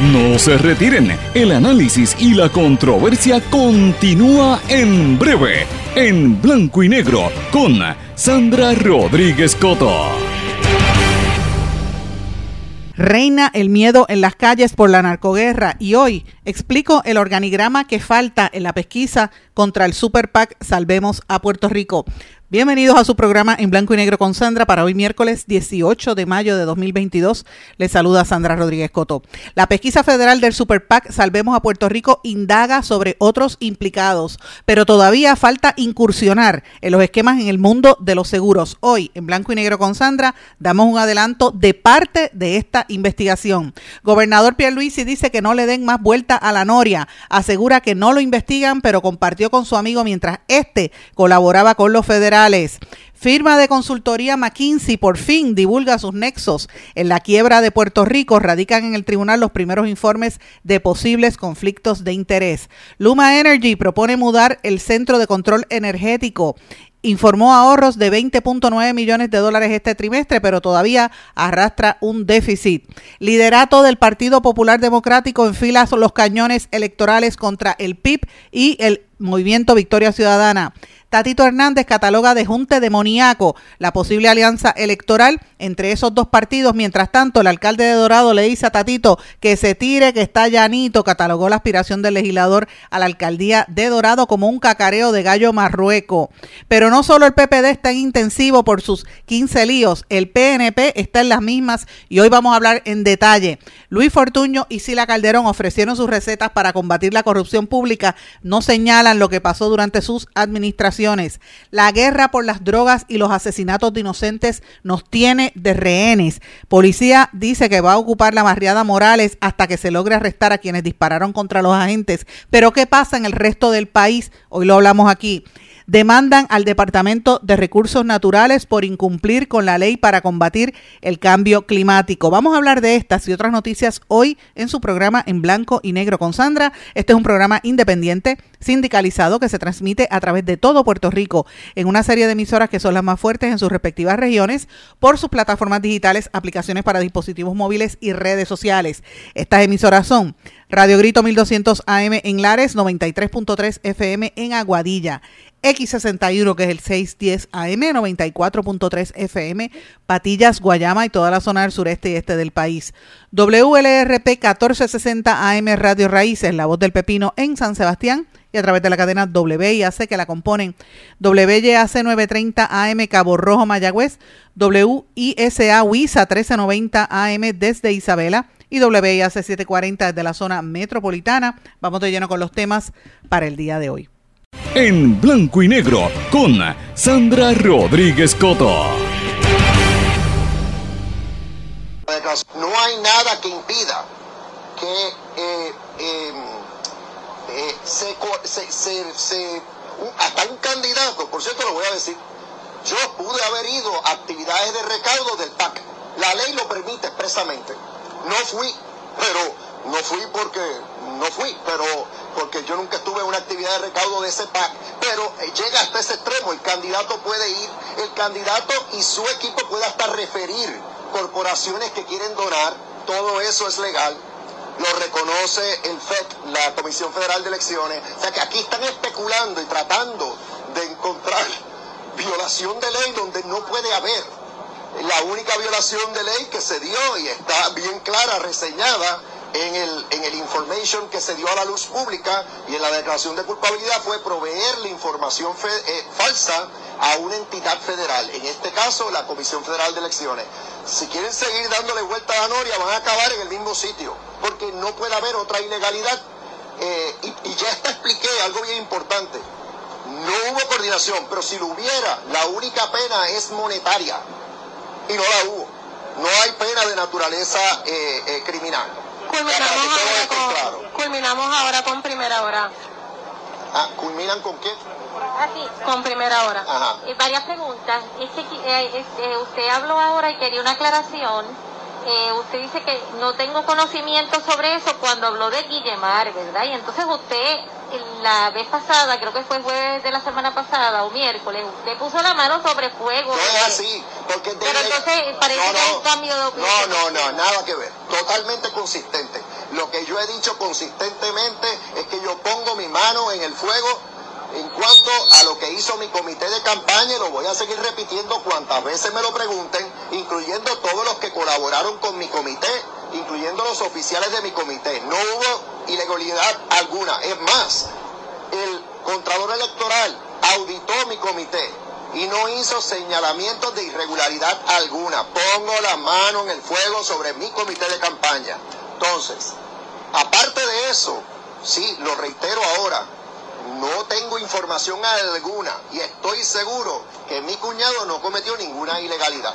No se retiren, el análisis y la controversia continúa en breve, en blanco y negro, con Sandra Rodríguez Coto. Reina el miedo en las calles por la narcoguerra y hoy explico el organigrama que falta en la pesquisa contra el Super PAC Salvemos a Puerto Rico. Bienvenidos a su programa en blanco y negro con Sandra para hoy miércoles 18 de mayo de 2022. Les saluda Sandra Rodríguez Coto. La pesquisa federal del Super PAC Salvemos a Puerto Rico indaga sobre otros implicados, pero todavía falta incursionar en los esquemas en el mundo de los seguros. Hoy en blanco y negro con Sandra damos un adelanto de parte de esta investigación. Gobernador Pierluisi dice que no le den más vuelta a la noria. Asegura que no lo investigan, pero compartió con su amigo mientras este colaboraba con los federales Firma de consultoría McKinsey por fin divulga sus nexos en la quiebra de Puerto Rico. Radican en el tribunal los primeros informes de posibles conflictos de interés. Luma Energy propone mudar el centro de control energético informó ahorros de 20.9 millones de dólares este trimestre, pero todavía arrastra un déficit. Liderato del Partido Popular Democrático enfila los cañones electorales contra el PIB y el Movimiento Victoria Ciudadana. Tatito Hernández cataloga de junte demoníaco la posible alianza electoral entre esos dos partidos. Mientras tanto, el alcalde de Dorado le dice a Tatito que se tire, que está llanito. Catalogó la aspiración del legislador a la alcaldía de Dorado como un cacareo de gallo marrueco. Pero no solo el PPD está en intensivo por sus 15 líos, el PNP está en las mismas y hoy vamos a hablar en detalle. Luis Fortuño y Sila Calderón ofrecieron sus recetas para combatir la corrupción pública. No lo que pasó durante sus administraciones la guerra por las drogas y los asesinatos de inocentes nos tiene de rehenes. Policía dice que va a ocupar la barriada Morales hasta que se logre arrestar a quienes dispararon contra los agentes. Pero ¿qué pasa en el resto del país? Hoy lo hablamos aquí demandan al Departamento de Recursos Naturales por incumplir con la ley para combatir el cambio climático. Vamos a hablar de estas y otras noticias hoy en su programa en blanco y negro con Sandra. Este es un programa independiente, sindicalizado, que se transmite a través de todo Puerto Rico en una serie de emisoras que son las más fuertes en sus respectivas regiones por sus plataformas digitales, aplicaciones para dispositivos móviles y redes sociales. Estas emisoras son Radio Grito 1200 AM en Lares, 93.3 FM en Aguadilla. X61, que es el 610 AM, 94.3 FM, Patillas, Guayama y toda la zona del sureste y este del país. WLRP 1460 AM Radio Raíces, La Voz del Pepino en San Sebastián y a través de la cadena WIAC que la componen WYAC 930 AM Cabo Rojo Mayagüez, WISA WISA 1390 AM desde Isabela y WIAC 740 desde la zona metropolitana. Vamos de lleno con los temas para el día de hoy en blanco y negro con Sandra Rodríguez Coto. No hay nada que impida que eh, em, eh, se, se, hasta un candidato, por cierto lo voy a decir, yo pude haber ido a actividades de recaudo del PAC. La ley lo permite expresamente. No fui, pero no fui porque no fui, pero porque yo nunca estuve en una actividad de recaudo de ese PAC, pero eh, llega hasta ese extremo, el candidato puede ir, el candidato y su equipo puede hasta referir corporaciones que quieren donar, todo eso es legal, lo reconoce el FED, la Comisión Federal de Elecciones, o sea que aquí están especulando y tratando de encontrar violación de ley donde no puede haber. La única violación de ley que se dio y está bien clara, reseñada, en el, en el information que se dio a la luz pública y en la declaración de culpabilidad fue proveer la información eh, falsa a una entidad federal, en este caso la Comisión Federal de Elecciones. Si quieren seguir dándole vuelta a la noria, van a acabar en el mismo sitio, porque no puede haber otra ilegalidad. Eh, y, ya te expliqué algo bien importante. No hubo coordinación, pero si lo hubiera, la única pena es monetaria. Y no la hubo. No hay pena de naturaleza eh, criminal. Culminamos ahora, con, primera hora. Ah, ¿culminan con qué? Así, con primera hora. Ajá. Eh, varias preguntas. Eh, eh, usted habló ahora y quería una aclaración. usted dice que no tengo conocimiento sobre eso cuando habló de Guillemar, ¿verdad? Y entonces usted la vez pasada, creo que fue jueves de la semana pasada o miércoles, usted puso la mano sobre fuego. No es así, porque... Pero entonces parece que hay un cambio de opinión. No, no, no, nada que ver. Totalmente consistente. Lo que yo he dicho consistentemente es que yo pongo mi mano en el fuego en cuanto a lo que hizo mi comité de campaña, y lo voy a seguir repitiendo cuantas veces me lo pregunten, incluyendo todos los que colaboraron con mi comité, incluyendo los oficiales de mi comité. No hubo ilegalidad alguna. Es más, el Contralor Electoral auditó mi comité y no hizo señalamientos de irregularidad alguna. Pongo la mano en el fuego sobre mi comité de campaña. Entonces, aparte de eso, sí, lo reitero ahora, no tengo información alguna y estoy seguro que mi cuñado no cometió ninguna ilegalidad.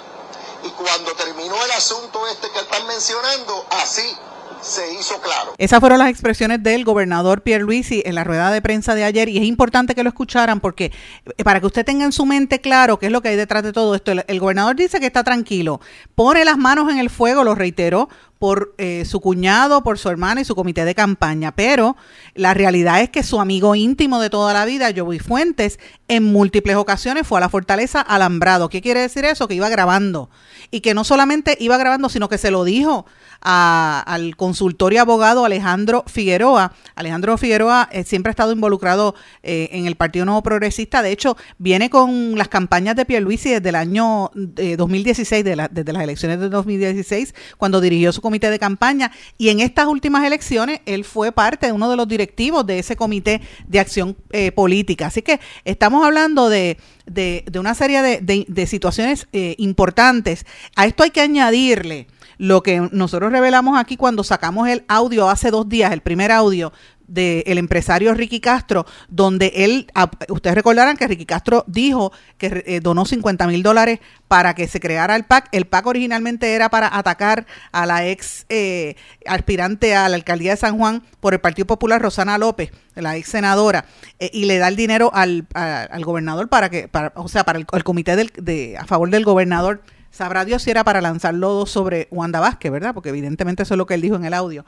Y cuando terminó el asunto este que están mencionando, así se hizo claro. Esas fueron las expresiones del gobernador Pierre Luisi en la rueda de prensa de ayer y es importante que lo escucharan porque eh, para que usted tenga en su mente claro qué es lo que hay detrás de todo esto, el, el gobernador dice que está tranquilo, pone las manos en el fuego, lo reiteró, por eh, su cuñado, por su hermana y su comité de campaña. Pero la realidad es que su amigo íntimo de toda la vida, Joey Fuentes, en múltiples ocasiones fue a la fortaleza alambrado. ¿Qué quiere decir eso? Que iba grabando. Y que no solamente iba grabando, sino que se lo dijo al consultorio abogado Alejandro Figueroa. Alejandro Figueroa eh, siempre ha estado involucrado eh, en el Partido Nuevo Progresista. De hecho, viene con las campañas de Pierluisi desde el año 2016, de desde las elecciones de 2016, cuando dirigió su comité de campaña y en estas últimas elecciones él fue parte de uno de los directivos de ese comité de acción eh, política. Así que estamos hablando de, de, una serie de, de, situaciones eh, importantes. A esto hay que añadirle lo que nosotros revelamos aquí cuando sacamos el audio hace dos días, el primer audio del empresario Ricky Castro, donde él, ustedes recordarán que Ricky Castro dijo que eh, donó 50 mil dólares para que se creara el PAC. El PAC originalmente era para atacar a la ex eh, aspirante a la alcaldía de San Juan por el Partido Popular, Rosana López, la ex senadora, eh, y le da el dinero al, al gobernador para que, para, o sea, para el, comité del, de, a favor del gobernador Sabrá Dios si era para lanzar lodo sobre Wanda Vázquez, ¿verdad? Porque evidentemente eso es lo que él dijo en el audio.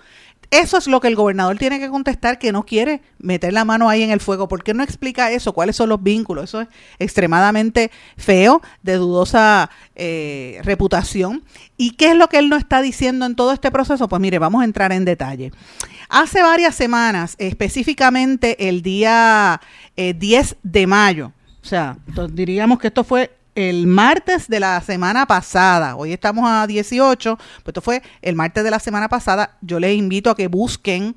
Eso es lo que el gobernador tiene que contestar, que no quiere meter la mano ahí en el fuego. ¿Por qué no explica eso? ¿Cuáles son los vínculos? Eso es extremadamente feo, de dudosa eh, reputación. ¿Y qué es lo que él no está diciendo en todo este proceso? Pues mire, vamos a entrar en detalle. Hace varias semanas, específicamente el día 10 eh, de mayo, o sea, diríamos que esto fue el martes de la semana pasada. Hoy estamos a 18, pues esto fue el martes de la semana pasada. Yo les invito a que busquen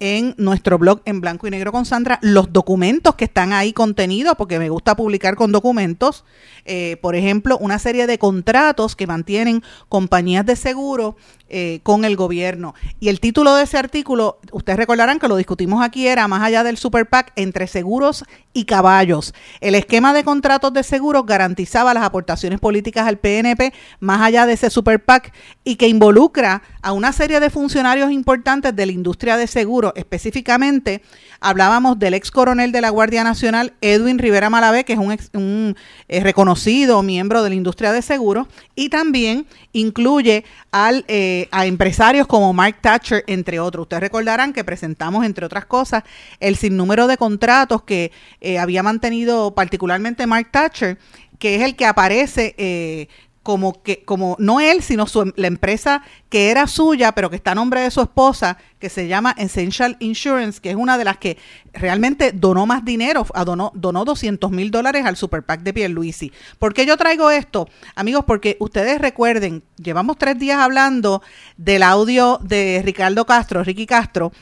en nuestro blog en blanco y negro con Sandra los documentos que están ahí contenidos, porque me gusta publicar con documentos. Eh, por ejemplo, una serie de contratos que mantienen compañías de seguro eh, con el gobierno. Y el título de ese artículo, ustedes recordarán que lo discutimos aquí, era más allá del Super PAC entre seguros y caballos. El esquema de contratos de seguros garantizaba las aportaciones políticas al PNP más allá de ese Super PAC y que involucra a una serie de funcionarios importantes de la industria de seguros. Específicamente, hablábamos del ex coronel de la Guardia Nacional, Edwin Rivera Malavé, que es un, un eh, reconocido miembro de la industria de seguros, y también incluye al... Eh, a empresarios como Mark Thatcher, entre otros. Ustedes recordarán que presentamos, entre otras cosas, el sinnúmero de contratos que eh, había mantenido particularmente Mark Thatcher, que es el que aparece eh, como que como no él sino su, la empresa que era suya pero que está a nombre de su esposa que se llama Essential Insurance que es una de las que realmente donó más dinero donó, donó 200 mil dólares al Super PAC de Pierluisi ¿por qué yo traigo esto? amigos porque ustedes recuerden llevamos tres días hablando del audio de Ricardo Castro Ricky Castro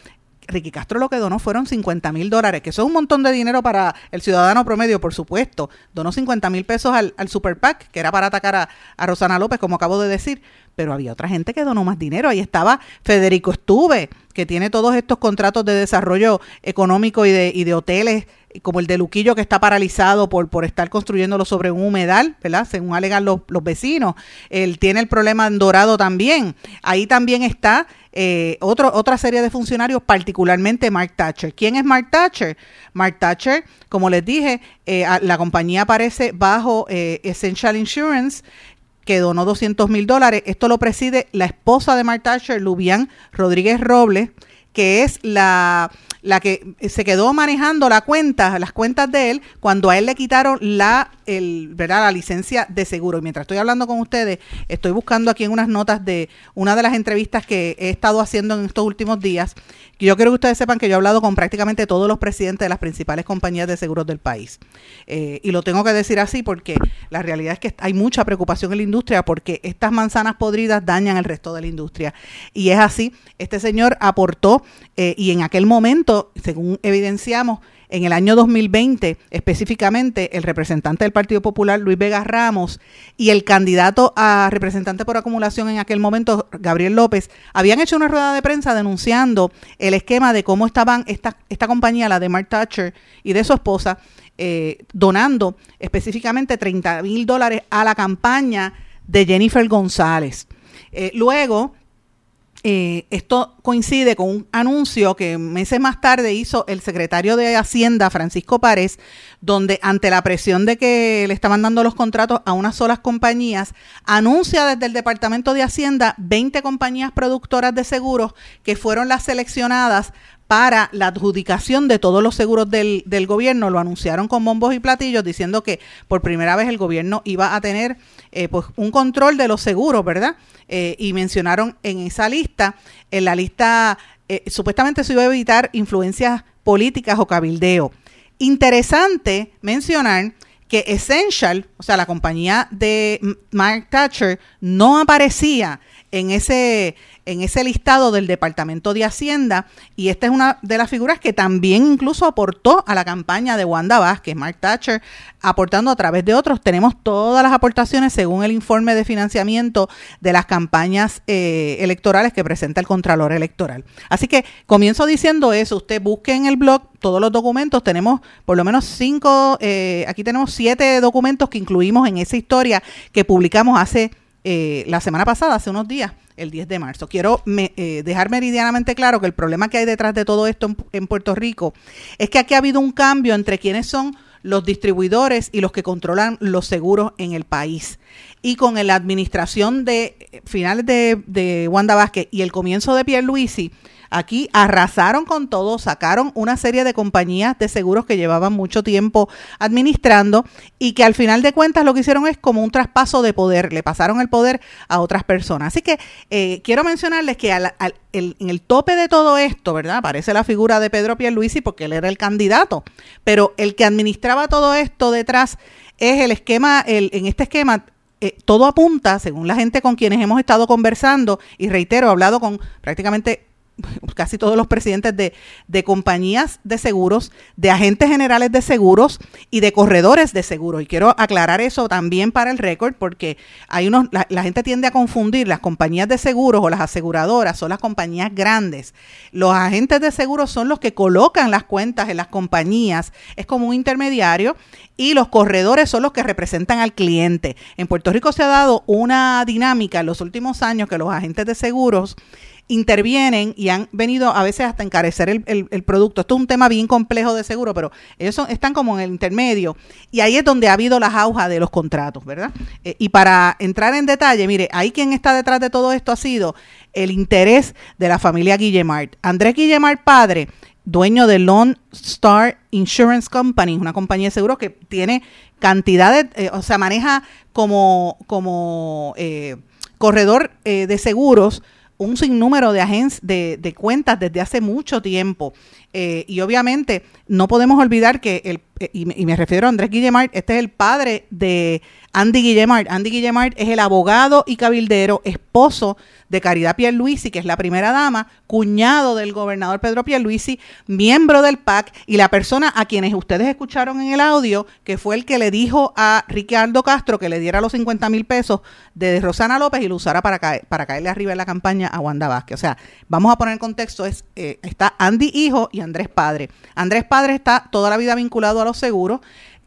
Ricky Castro lo que donó fueron 50 mil dólares, que eso es un montón de dinero para el ciudadano promedio, por supuesto. Donó 50 mil pesos al, Super PAC, que era para atacar a, Rosana López, como acabo de decir. Pero había otra gente que donó más dinero. Ahí estaba Federico Estuve, que tiene todos estos contratos de desarrollo económico y de, y de hoteles como el de Luquillo que está paralizado por, por estar construyéndolo sobre un humedal, ¿verdad? Según alegan los, los vecinos. Él tiene el problema en Dorado también. Ahí también está eh, otra serie de funcionarios, particularmente Mark Thatcher. ¿Quién es Mark Thatcher? Mark Thatcher, como les dije, eh, la compañía aparece bajo eh, Essential Insurance que donó 200 mil dólares. Esto lo preside la esposa de Mark Thatcher, Lubian Rodríguez Robles, que es la, la que se quedó manejando la cuenta, las cuentas de él, cuando a él le quitaron la el, la licencia de seguro. Y mientras estoy hablando con ustedes, estoy buscando aquí en unas notas de una de las entrevistas que he estado haciendo en estos últimos días. Yo quiero que ustedes sepan que yo he hablado con prácticamente todos los presidentes de las principales compañías de seguros del país. Eh, y lo tengo que decir así porque la realidad es que hay mucha preocupación en la industria porque estas manzanas podridas dañan el resto de la industria. Y es así, este señor aportó eh, y en aquel momento, según evidenciamos, en el año 2020, específicamente, el representante del Partido Popular, Luis Vega Ramos, y el candidato a representante por acumulación en aquel momento, Gabriel López, habían hecho una rueda de prensa denunciando el esquema de cómo estaban esta, esta compañía, la de Mark Thatcher y de su esposa, eh, donando específicamente 30 mil dólares a la campaña de Jennifer González. Eh, luego, eh, esto coincide con un anuncio que meses más tarde hizo el secretario de Hacienda, Francisco Párez, donde ante la presión de que le estaban dando los contratos a unas solas compañías, anuncia desde el Departamento de Hacienda 20 compañías productoras de seguros que fueron las seleccionadas para la adjudicación de todos los seguros del, del, gobierno. Lo anunciaron con bombos y platillos diciendo que por primera vez el gobierno iba a tener eh, pues un control de los seguros, ¿verdad? Eh, y mencionaron en esa lista, en la lista, eh, supuestamente se iba a evitar influencias políticas o cabildeo. Interesante mencionar que Essential, o sea, la compañía de Mark Thatcher, no aparecía en ese en ese listado del Departamento de Hacienda y esta es una de las figuras que también incluso aportó a la campaña de Wanda Vázquez, Mark Thatcher, aportando a través de otros. Tenemos todas las aportaciones según el informe de financiamiento de las campañas eh, electorales que presenta el Contralor Electoral. Así que comienzo diciendo eso, usted busque en el blog todos los documentos, tenemos por lo menos cinco, eh, aquí tenemos siete documentos que incluimos en esa historia que publicamos hace eh, la semana pasada, hace unos días el 10 de marzo. Quiero eh, dejar meridianamente claro que el problema que hay detrás de todo esto en, Puerto Rico es que aquí ha habido un cambio entre quienes son los distribuidores y los que controlan los seguros en el país. Y con la administración de eh, finales de, de Wanda Vázquez y el comienzo de Pierre Luisi, Aquí arrasaron con todo, sacaron una serie de compañías de seguros que llevaban mucho tiempo administrando y que al final de cuentas lo que hicieron es como un traspaso de poder, le pasaron el poder a otras personas. Así que eh, quiero mencionarles que en el tope de todo esto, ¿verdad? Aparece la figura de Pedro Pierluisi porque él era el candidato, pero el que administraba todo esto detrás es el esquema, en este esquema eh, todo apunta, según la gente con quienes hemos estado conversando, y reitero, he hablado con prácticamente casi todos los presidentes de, de, compañías de seguros, de agentes generales de seguros y de corredores de seguros. Y quiero aclarar eso también para el récord, porque hay unos, la, la, gente tiende a confundir las compañías de seguros o las aseguradoras, son las compañías grandes. Los agentes de seguros son los que colocan las cuentas en las compañías, es como un intermediario, y los corredores son los que representan al cliente. En Puerto Rico se ha dado una dinámica en los últimos años que los agentes de seguros intervienen y han venido a veces hasta encarecer el, producto. Esto es un tema bien complejo de seguro, pero ellos son, están como en el intermedio y ahí es donde ha habido la jauja de los contratos, ¿verdad? Eh, y para entrar en detalle, mire, ahí quien está detrás de todo esto ha sido el interés de la familia Guillemart. Andrés Guillemart, padre, dueño de Lone Star Insurance Company, una compañía de seguros que tiene cantidades, eh, o sea, maneja como, como eh, corredor eh, de seguros un sinnúmero de, de, de, cuentas desde hace mucho tiempo. Eh, y obviamente no podemos olvidar que, el, eh, y, me, refiero a Andrés Guillemart, este es el padre de Andy Guillemart. Andy Guillemart es el abogado y cabildero, esposo de Caridad Pierluisi, que es la primera dama, cuñado del gobernador Pedro Pierluisi, miembro del PAC y la persona a quienes ustedes escucharon en el audio, que fue el que le dijo a Ricardo Castro que le diera los 50 mil pesos de Rosana López y lo usara para, caer, para caerle arriba en la campaña a Wanda Vázquez. O sea, vamos a poner en contexto, es, eh, está Andy hijo y Andrés padre. Andrés padre está toda la vida vinculado a los seguros.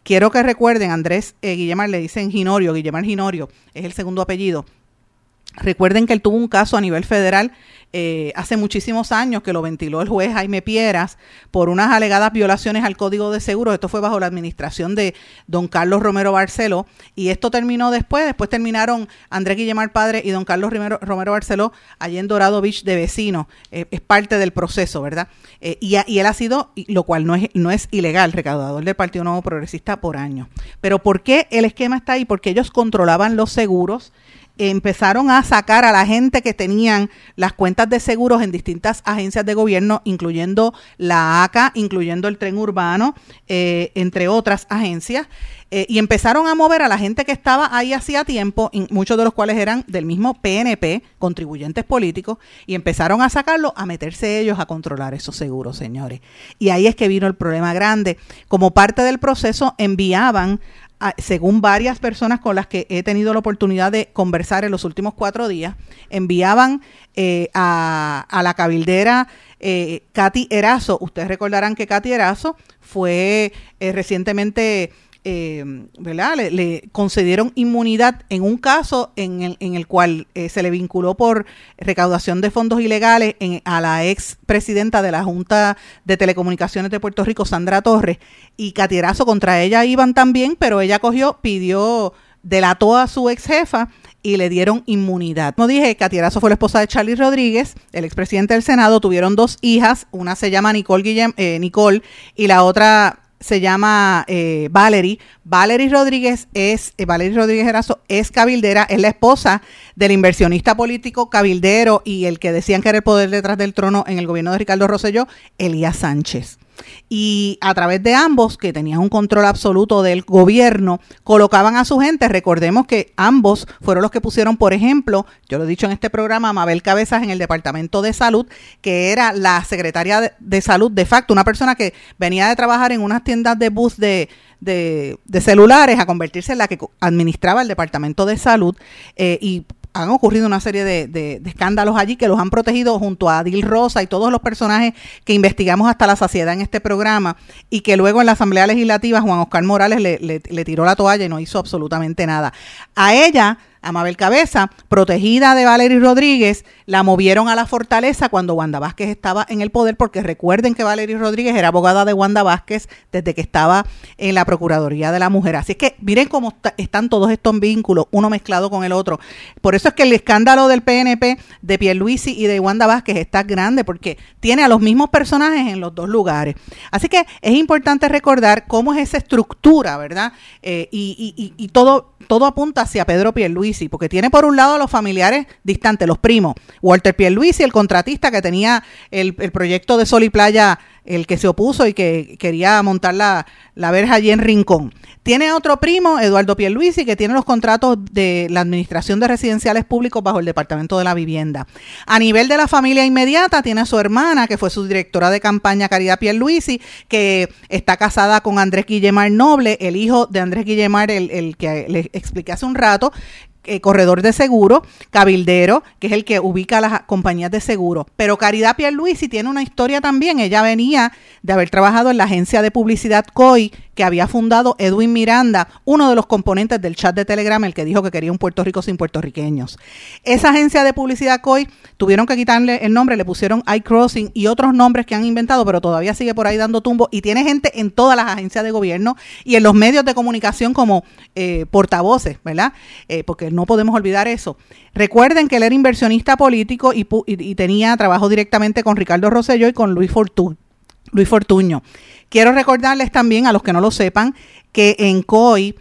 Quiero que recuerden, Andrés eh, Guillemar le dicen Ginorio, Guillemar Ginorio, es el segundo apellido Recuerden que él tuvo un caso a nivel federal eh, hace muchísimos años que lo ventiló el juez Jaime Pieras por unas alegadas violaciones al Código de Seguros. Esto fue bajo la administración de don Carlos Romero Barceló y esto terminó después. Después terminaron Andrés Guillemar Padre y don Carlos Romero, Romero Barceló allí en Dorado Beach de vecino. Eh, es parte del proceso, ¿verdad? Eh, y, y, él ha sido, lo cual no es, no es ilegal, recaudador del Partido Nuevo Progresista por años. Pero ¿por qué el esquema está ahí? Porque ellos controlaban los seguros empezaron a sacar a la gente que tenían las cuentas de seguros en distintas agencias de gobierno, incluyendo la ACA, incluyendo el tren urbano, eh, entre otras agencias, eh, y empezaron a mover a la gente que estaba ahí hacía tiempo, muchos de los cuales eran del mismo PNP, contribuyentes políticos, y empezaron a sacarlo, a meterse ellos a controlar esos seguros, señores. Y ahí es que vino el problema grande. Como parte del proceso, enviaban según varias personas con las que he tenido la oportunidad de conversar en los últimos cuatro días, enviaban eh, a, la cabildera eh, Katy Erazo. Ustedes recordarán que Katy Erazo fue eh, recientemente eh, ¿verdad? Le, concedieron inmunidad en un caso en el, en el cual eh, se le vinculó por recaudación de fondos ilegales a la ex presidenta de la Junta de Telecomunicaciones de Puerto Rico, Sandra Torres, y Catierazo contra ella iban también, pero ella cogió, pidió, delató a su ex jefa y le dieron inmunidad. Como dije, Catierazo fue la esposa de Charlie Rodríguez, el expresidente del Senado, tuvieron dos hijas, una se llama Nicole, eh, Nicole y la otra se llama eh, Valerie. Valerie Rodríguez es, eh, Rodríguez Erazo es cabildera, es la esposa del inversionista político cabildero y el que decían que era el poder detrás del trono en el gobierno de Ricardo Rosselló, Elías Sánchez y a través de ambos, que tenían un control absoluto del gobierno, colocaban a su gente. Recordemos que ambos fueron los que pusieron, por ejemplo, yo lo he dicho en este programa, Mabel Cabezas en el Departamento de Salud, que era la secretaria de, salud de facto, una persona que venía de trabajar en unas tiendas de bus de, de, celulares a convertirse en la que administraba el Departamento de Salud eh, y han ocurrido una serie de, escándalos allí que los han protegido junto a Adil Rosa y todos los personajes que investigamos hasta la saciedad en este programa y que luego en la Asamblea Legislativa Juan Oscar Morales le, le tiró la toalla y no hizo absolutamente nada. A ella Amabel Cabeza, protegida de Valery Rodríguez, la movieron a la fortaleza cuando Wanda Vázquez estaba en el poder, porque recuerden que Valery Rodríguez era abogada de Wanda Vázquez desde que estaba en la Procuraduría de la Mujer. Así es que miren cómo están todos estos vínculos, uno mezclado con el otro. Por eso es que el escándalo del PNP de Pierluisi y de Wanda Vázquez está grande, porque tiene a los mismos personajes en los dos lugares. Así que es importante recordar cómo es esa estructura, ¿verdad? Eh, y, todo todo apunta hacia Pedro Pierluisi, porque tiene por un lado a los familiares distantes, los primos, Walter Pierluisi, el contratista que tenía el, el proyecto de Sol y Playa el que se opuso y que quería montar la, verja allí en Rincón. Tiene otro primo, Eduardo Pierluisi, que tiene los contratos de la Administración de Residenciales Públicos bajo el Departamento de la Vivienda. A nivel de la familia inmediata, tiene a su hermana, que fue su directora de campaña, Caridad Pierluisi, que está casada con Andrés Guillemar Noble, el hijo de Andrés Guillemar, el, el que le expliqué hace un rato, eh, corredor de seguro, cabildero, que es el que ubica las compañías de seguro. Pero Caridad Pierluisi tiene una historia también. Ella venía de haber trabajado en la agencia de publicidad COI que había fundado Edwin Miranda, uno de los componentes del chat de Telegram, el que dijo que quería un Puerto Rico sin puertorriqueños. Esa agencia de publicidad COI tuvieron que quitarle el nombre, le pusieron iCrossing y otros nombres que han inventado, pero todavía sigue por ahí dando tumbo y tiene gente en todas las agencias de gobierno y en los medios de comunicación como eh, portavoces, ¿verdad? Eh, porque no podemos olvidar eso. Recuerden que él era inversionista político y, tenía trabajo directamente con Ricardo Rosselló y con Luis, Fortu Luis Fortuño. Quiero recordarles también a los que no lo sepan que en COI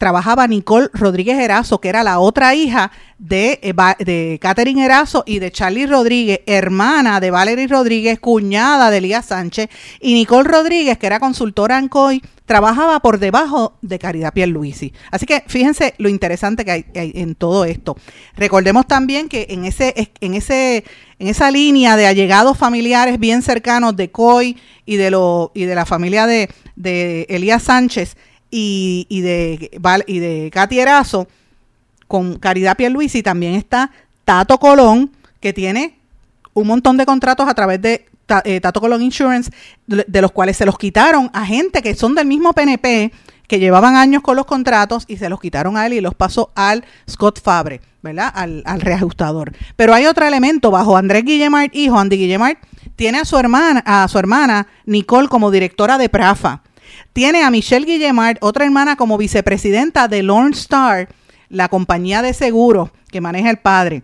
trabajaba Nicole Rodríguez Erazo, que era la otra hija de, eh, de Catherine Erazo y de Charlie Rodríguez, hermana de Valerie Rodríguez, cuñada de Elías Sánchez, y Nicole Rodríguez, que era consultora en COI, trabajaba por debajo de Caridad Pierluisi. Así que fíjense lo interesante que hay, en todo esto. Recordemos también que en ese, en ese, en esa línea de allegados familiares bien cercanos de COI y de lo, y de la familia de, de Elías Sánchez, y, y, de, y de Katy Erazo, con Caridad Pierluisi también está Tato Colón, que tiene un montón de contratos a través de eh, Tato Colón Insurance, de, los cuales se los quitaron a gente que son del mismo PNP, que llevaban años con los contratos y se los quitaron a él y los pasó al Scott Fabre. ¿verdad? Al, al, reajustador. Pero hay otro elemento, bajo Andrés Guillemart, hijo, Andy Guillemart, tiene a su hermana, a su hermana Nicole como directora de Prafa. Tiene a Michelle Guillemart, otra hermana, como vicepresidenta de Lone Star, la compañía de seguros que maneja el padre.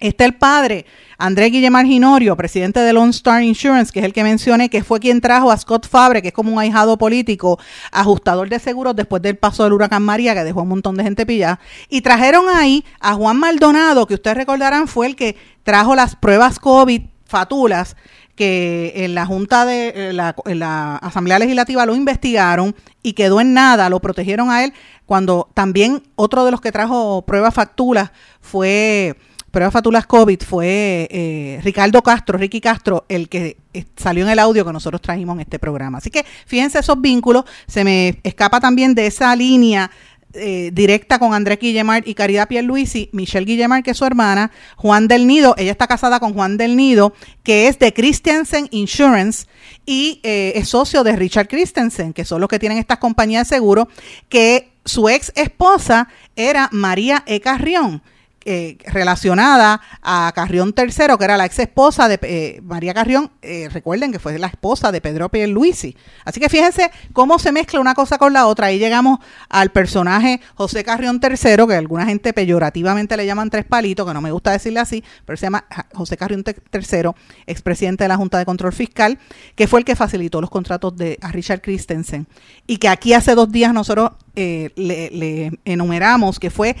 Está el padre, Andrés Guillemar Ginorio, presidente de Lone Star Insurance, que es el que mencioné, que fue quien trajo a Scott Fabre, que es como un ahijado político, ajustador de seguros después del paso del huracán María, que dejó un montón de gente pillada. Y trajeron ahí a Juan Maldonado, que ustedes recordarán fue el que trajo las pruebas COVID fatulas que en la Junta de la, la, Asamblea Legislativa lo investigaron y quedó en nada, lo protegieron a él, cuando también otro de los que trajo pruebas factulas fue pruebas fatulas COVID fue eh, Ricardo Castro, Ricky Castro, el que eh, salió en el audio que nosotros trajimos en este programa. Así que fíjense esos vínculos, se me escapa también de esa línea eh, directa con Andrés Guillemar y Caridad Pierluisi, Michelle Guillemar, que es su hermana, Juan del Nido, ella está casada con Juan del Nido, que es de Christensen Insurance y es socio de Richard Christensen, que son los que tienen estas compañías de seguro, que su ex esposa era María E. Carrión eh, relacionada a Carrión III, que era la ex esposa de eh, María Carrión, eh, recuerden que fue la esposa de Pedro Pierluisi. Así que fíjense cómo se mezcla una cosa con la otra. Ahí llegamos al personaje José Carrión III, que alguna gente peyorativamente le llaman tres palitos, que no me gusta decirle así, pero se llama José Carrión III, expresidente de la Junta de Control Fiscal, que fue el que facilitó los contratos de a Richard Christensen. Y que aquí hace dos días nosotros le, le, enumeramos que fue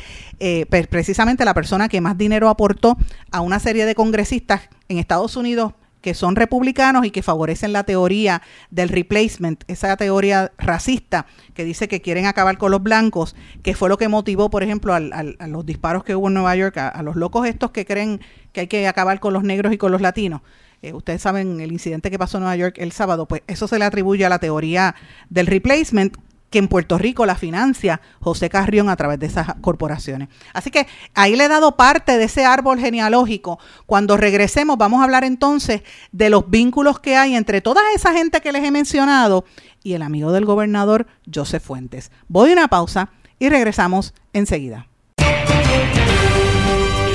precisamente la persona que más dinero aportó a una serie de congresistas en Estados Unidos que son republicanos y que favorecen la teoría del replacement, esa teoría racista que dice que quieren acabar con los blancos, que fue lo que motivó, por ejemplo, a los disparos que hubo en Nueva York, a, los locos estos que creen que hay que acabar con los negros y con los latinos. Eh, ustedes saben el incidente que pasó en Nueva York el sábado, pues eso se le atribuye a la teoría del replacement, que en Puerto Rico la financia José Carrión a través de esas corporaciones. Así que ahí le he dado parte de ese árbol genealógico. Cuando regresemos vamos a hablar entonces de los vínculos que hay entre toda esa gente que les he mencionado y el amigo del gobernador Joseph Fuentes. Voy a una pausa y regresamos enseguida.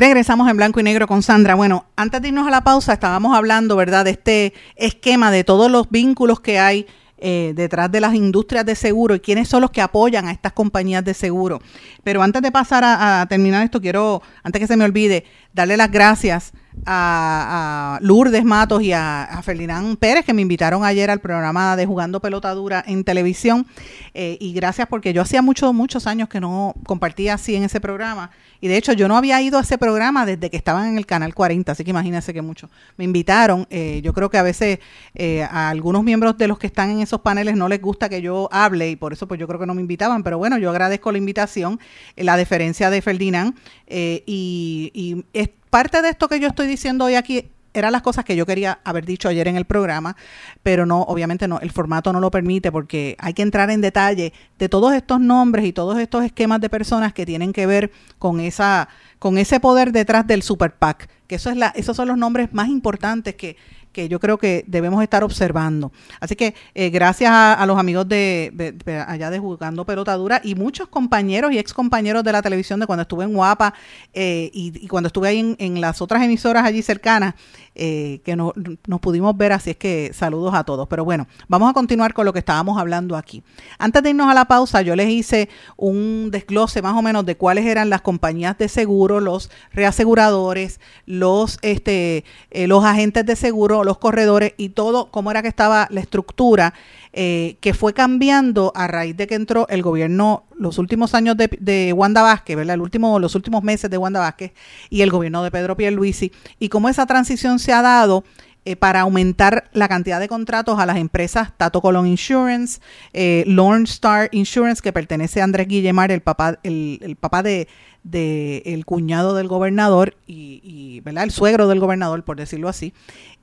Regresamos en blanco y negro con Sandra. Bueno, antes de irnos a la pausa, estábamos hablando, ¿verdad?, de este esquema de todos los vínculos que hay eh, detrás de las industrias de seguro y quiénes son los que apoyan a estas compañías de seguro. Pero antes de pasar a, a terminar esto, quiero, antes que se me olvide, darle las gracias a, Lourdes Matos y a, Ferdinand Pérez que me invitaron ayer al programa de Jugando Pelota Dura en televisión eh, y gracias porque yo hacía muchos, muchos años que no compartía así en ese programa y de hecho yo no había ido a ese programa desde que estaban en el canal 40, así que imagínense que mucho. Me invitaron, eh, yo creo que a veces eh, a algunos miembros de los que están en esos paneles no les gusta que yo hable y por eso pues yo creo que no me invitaban, pero bueno, yo agradezco la invitación, la deferencia de Ferdinand y, y parte de esto que yo estoy diciendo hoy aquí eran las cosas que yo quería haber dicho ayer en el programa, pero no, obviamente no, el formato no lo permite porque hay que entrar en detalle de todos estos nombres y todos estos esquemas de personas que tienen que ver con esa, con ese poder detrás del super PAC, que eso es la, esos son los nombres más importantes que, que yo creo que debemos estar observando. Así que eh, gracias a, los amigos de, allá de Jugando Pelota Dura y muchos compañeros y ex compañeros de la televisión de cuando estuve en Guapa eh, y, cuando estuve ahí en, las otras emisoras allí cercanas, eh, que no, nos pudimos ver, así es que saludos a todos. Pero bueno, vamos a continuar con lo que estábamos hablando aquí. Antes de irnos a la pausa, yo les hice un desglose más o menos de cuáles eran las compañías de seguro, los reaseguradores, los, este, los agentes de seguro, los corredores y todo, cómo era que estaba la estructura, eh, que fue cambiando a raíz de que entró el gobierno, los últimos años de, de Wanda Vázquez, ¿verdad? El último, los últimos meses de Wanda Vázquez y el gobierno de Pedro Pierluisi, y cómo esa transición se ha dado eh, para aumentar la cantidad de contratos a las empresas Tato Colón Insurance, eh, Lone Star Insurance, que pertenece a Andrés Guillemar, el papá, el, papá de, del cuñado del gobernador y, ¿verdad? el suegro del gobernador, por decirlo así,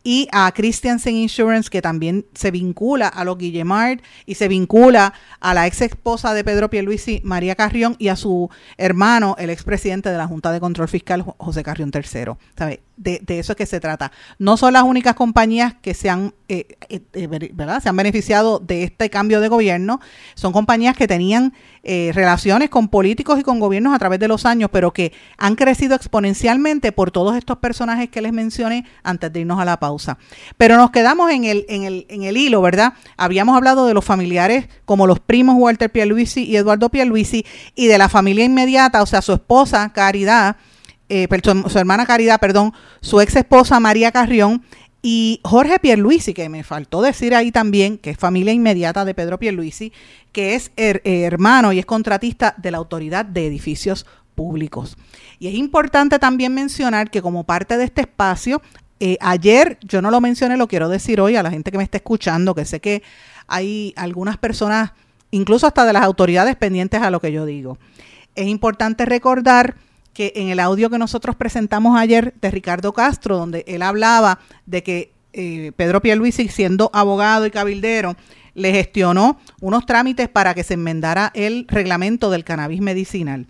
y a Christiansen Insurance, que también se vincula a los Guillemard y se vincula a la ex esposa de Pedro Pierluisi, María Carrión, y a su hermano, el expresidente de la Junta de Control Fiscal, José Carrión III. De, eso es que se trata. No son las únicas compañías que se han, eh, eh, eh, ¿verdad? se han beneficiado de este cambio de gobierno. Son compañías que tenían relaciones con políticos y con gobiernos a través de los años, pero que han crecido exponencialmente por todos estos personajes que les mencioné antes de irnos a la pausa. Pero nos quedamos en el, en el, en el hilo, ¿verdad? Habíamos hablado de los familiares como los primos Walter Pierluisi y Eduardo Pierluisi y de la familia inmediata, o sea, su esposa Caridad, eh, su, hermana Caridad, perdón, su ex esposa María Carrión y Jorge Pierluisi, que me faltó decir ahí también, que es familia inmediata de Pedro Pierluisi, que es hermano y es contratista de la Autoridad de Edificios Públicos. Y es importante también mencionar que como parte de este espacio eh, ayer, yo no lo mencioné, lo quiero decir hoy a la gente que me está escuchando, que sé que hay algunas personas, incluso hasta de las autoridades pendientes a lo que yo digo. Es importante recordar que en el audio que nosotros presentamos ayer de Ricardo Castro, donde él hablaba de que eh, Pedro Pierluisi, siendo abogado y cabildero, le gestionó unos trámites para que se enmendara el reglamento del cannabis medicinal.